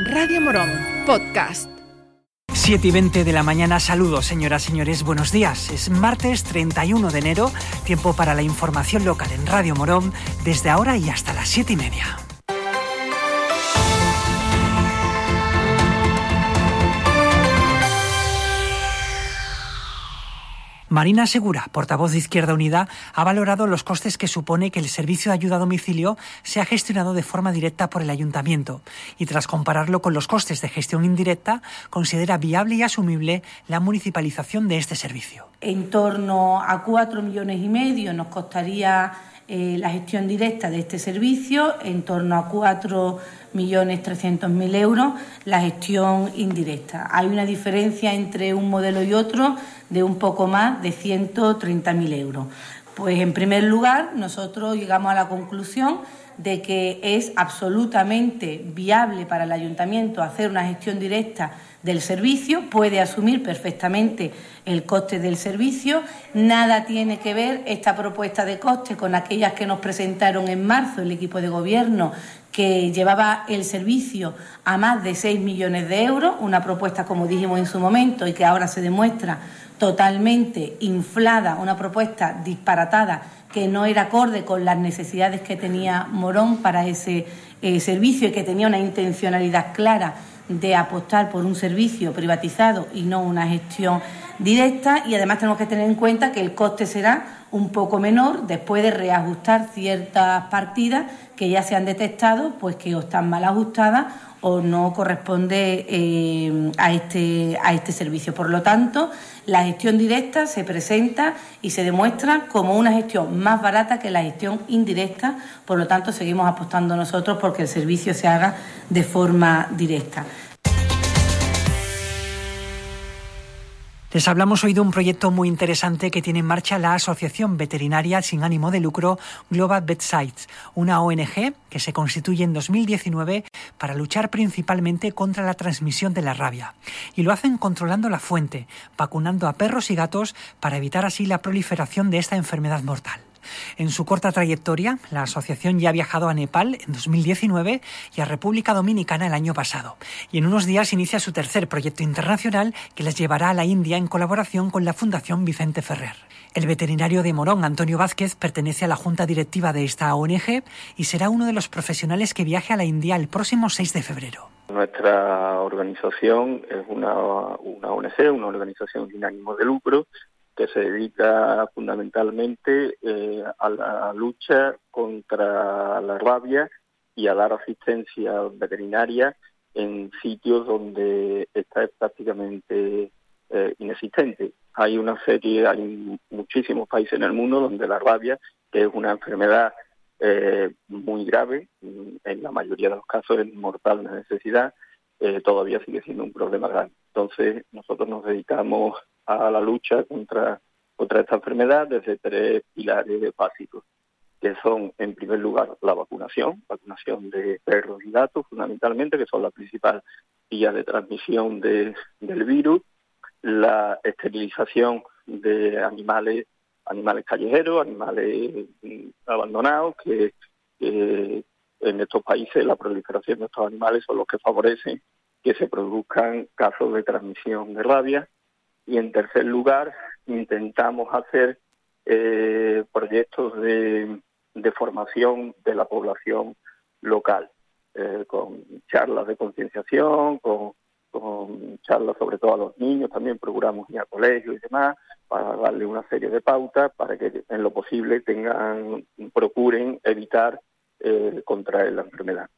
Radio Morón, podcast. 7 y 20 de la mañana, saludos señoras, señores, buenos días. Es martes 31 de enero, tiempo para la información local en Radio Morón, desde ahora y hasta las 7 y media. Marina Segura, portavoz de Izquierda Unida, ha valorado los costes que supone que el servicio de ayuda a domicilio sea gestionado de forma directa por el ayuntamiento y tras compararlo con los costes de gestión indirecta, considera viable y asumible la municipalización de este servicio. En torno a cuatro millones y medio nos costaría eh, la gestión directa de este servicio, en torno a cuatro millones trescientos mil euros la gestión indirecta. Hay una diferencia entre un modelo y otro de un poco más de 130.000 euros. Pues en primer lugar, nosotros llegamos a la conclusión de que es absolutamente viable para el ayuntamiento hacer una gestión directa del servicio, puede asumir perfectamente el coste del servicio. Nada tiene que ver esta propuesta de coste con aquellas que nos presentaron en marzo el equipo de gobierno que llevaba el servicio a más de 6 millones de euros, una propuesta, como dijimos en su momento, y que ahora se demuestra totalmente inflada, una propuesta disparatada que no era acorde con las necesidades que tenía Morón para ese eh, servicio y que tenía una intencionalidad clara de apostar por un servicio privatizado y no una gestión directa. Y además tenemos que tener en cuenta que el coste será un poco menor después de reajustar ciertas partidas que ya se han detectado pues que o están mal ajustadas o no corresponde eh, a, este, a este servicio. Por lo tanto, la gestión directa se presenta y se demuestra como una gestión más barata que la gestión indirecta. Por lo tanto, seguimos apostando nosotros porque el servicio se haga de forma directa. Les hablamos hoy de un proyecto muy interesante que tiene en marcha la Asociación Veterinaria sin ánimo de lucro Global Vet Sites, una ONG que se constituye en 2019 para luchar principalmente contra la transmisión de la rabia. Y lo hacen controlando la fuente, vacunando a perros y gatos para evitar así la proliferación de esta enfermedad mortal. En su corta trayectoria, la asociación ya ha viajado a Nepal en 2019 y a República Dominicana el año pasado. Y en unos días inicia su tercer proyecto internacional que les llevará a la India en colaboración con la Fundación Vicente Ferrer. El veterinario de Morón, Antonio Vázquez, pertenece a la junta directiva de esta ONG y será uno de los profesionales que viaje a la India el próximo 6 de febrero. Nuestra organización es una, una ONG, una organización sin ánimo de lucro, que se dedica fundamentalmente eh, a la lucha contra la rabia y a dar asistencia veterinaria en sitios donde está prácticamente eh, inexistente. Hay una serie, hay muchísimos países en el mundo donde la rabia, que es una enfermedad eh, muy grave, en la mayoría de los casos es mortal de necesidad, todavía sigue siendo un problema grave. Entonces, nosotros nos dedicamos a la lucha contra, contra esta enfermedad desde tres pilares básicos, que son, en primer lugar, la vacunación, vacunación de perros y gatos, fundamentalmente, que son la principal vía de transmisión de, del virus, la esterilización de animales animales callejeros, animales mm, abandonados, que en estos países la proliferación de estos animales son los que favorecen que se produzcan casos de transmisión de rabia y en tercer lugar, intentamos hacer eh, proyectos de, formación de la población local, eh, con charlas de concienciación, con, charlas sobre todo a los niños, también procuramos ir a colegios y demás, para darle una serie de pautas para que en lo posible tengan, procuren evitar eh, contraer la enfermedad.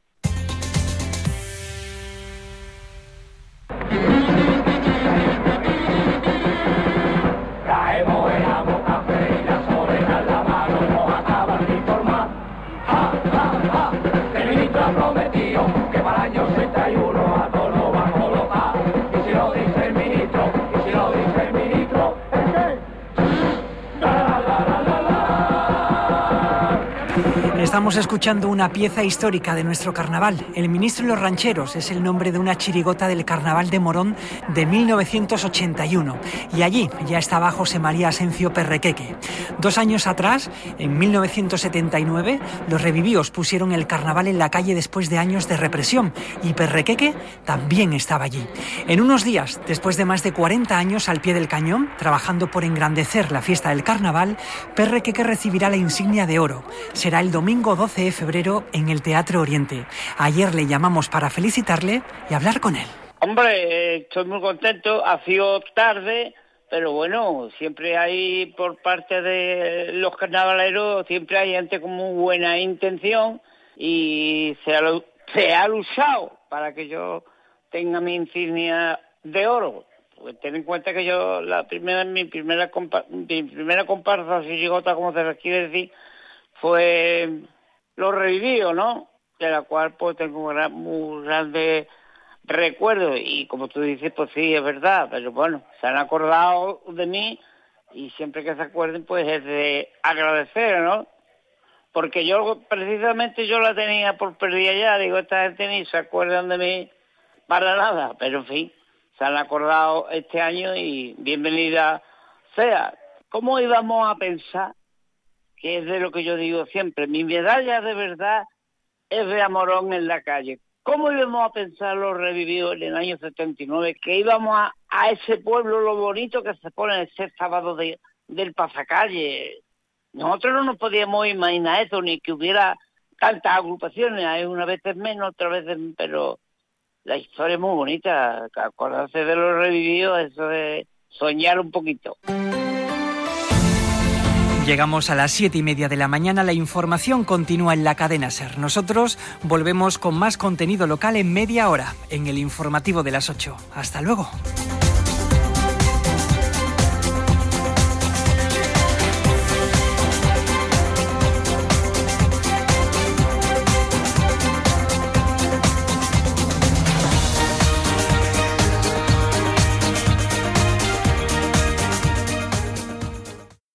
Estamos escuchando una pieza histórica de nuestro carnaval. El ministro y los rancheros es el nombre de una chirigota del carnaval de Morón de 1981. Y allí ya estaba José María Asencio Perrequeque. Dos años atrás, en 1979, los revivíos pusieron el carnaval en la calle después de años de represión. Y Perrequeque también estaba allí. En unos días, después de más de 40 años al pie del cañón, trabajando por engrandecer la fiesta del carnaval, Perrequeque recibirá la insignia de oro. Será el domingo domingo 12 de febrero en el Teatro Oriente. Ayer le llamamos para felicitarle y hablar con él. Hombre, estoy muy contento. Ha sido tarde, pero bueno, siempre hay por parte de los carnavaleros, siempre hay gente con muy buena intención y se ha, se para que yo tenga mi insignia de oro. Pues ten en cuenta que yo, la primera, mi primera, mi primera comparsa, si llegota, como se quiere decir, fue lo revivido, ¿no? De la cual pues tengo un muy grande recuerdo y como tú dices, pues sí, es verdad, pero bueno, se han acordado de mí y siempre que se acuerden pues es de agradecer, ¿no? Porque yo precisamente yo la tenía por perdida ya, digo, esta gente ni se acuerdan de mí para nada, pero en fin, se han acordado este año y bienvenida sea. ¿Cómo íbamos a pensar que es de lo que yo digo siempre, mi medalla de verdad es de Amorón en la calle. ¿Cómo íbamos a pensar los revividos en el año 79? Que íbamos a, a ese pueblo lo bonito que se pone ese sábado de, del pasacalle. Nosotros no nos podíamos imaginar eso, ni que hubiera tantas agrupaciones, hay una vez menos, otra vez pero la historia es muy bonita, acordarse de los revividos, eso de soñar un poquito. Llegamos a las siete y media de la mañana. La información continúa en la cadena Ser. Nosotros volvemos con más contenido local en media hora, en el informativo de las 8. Hasta luego.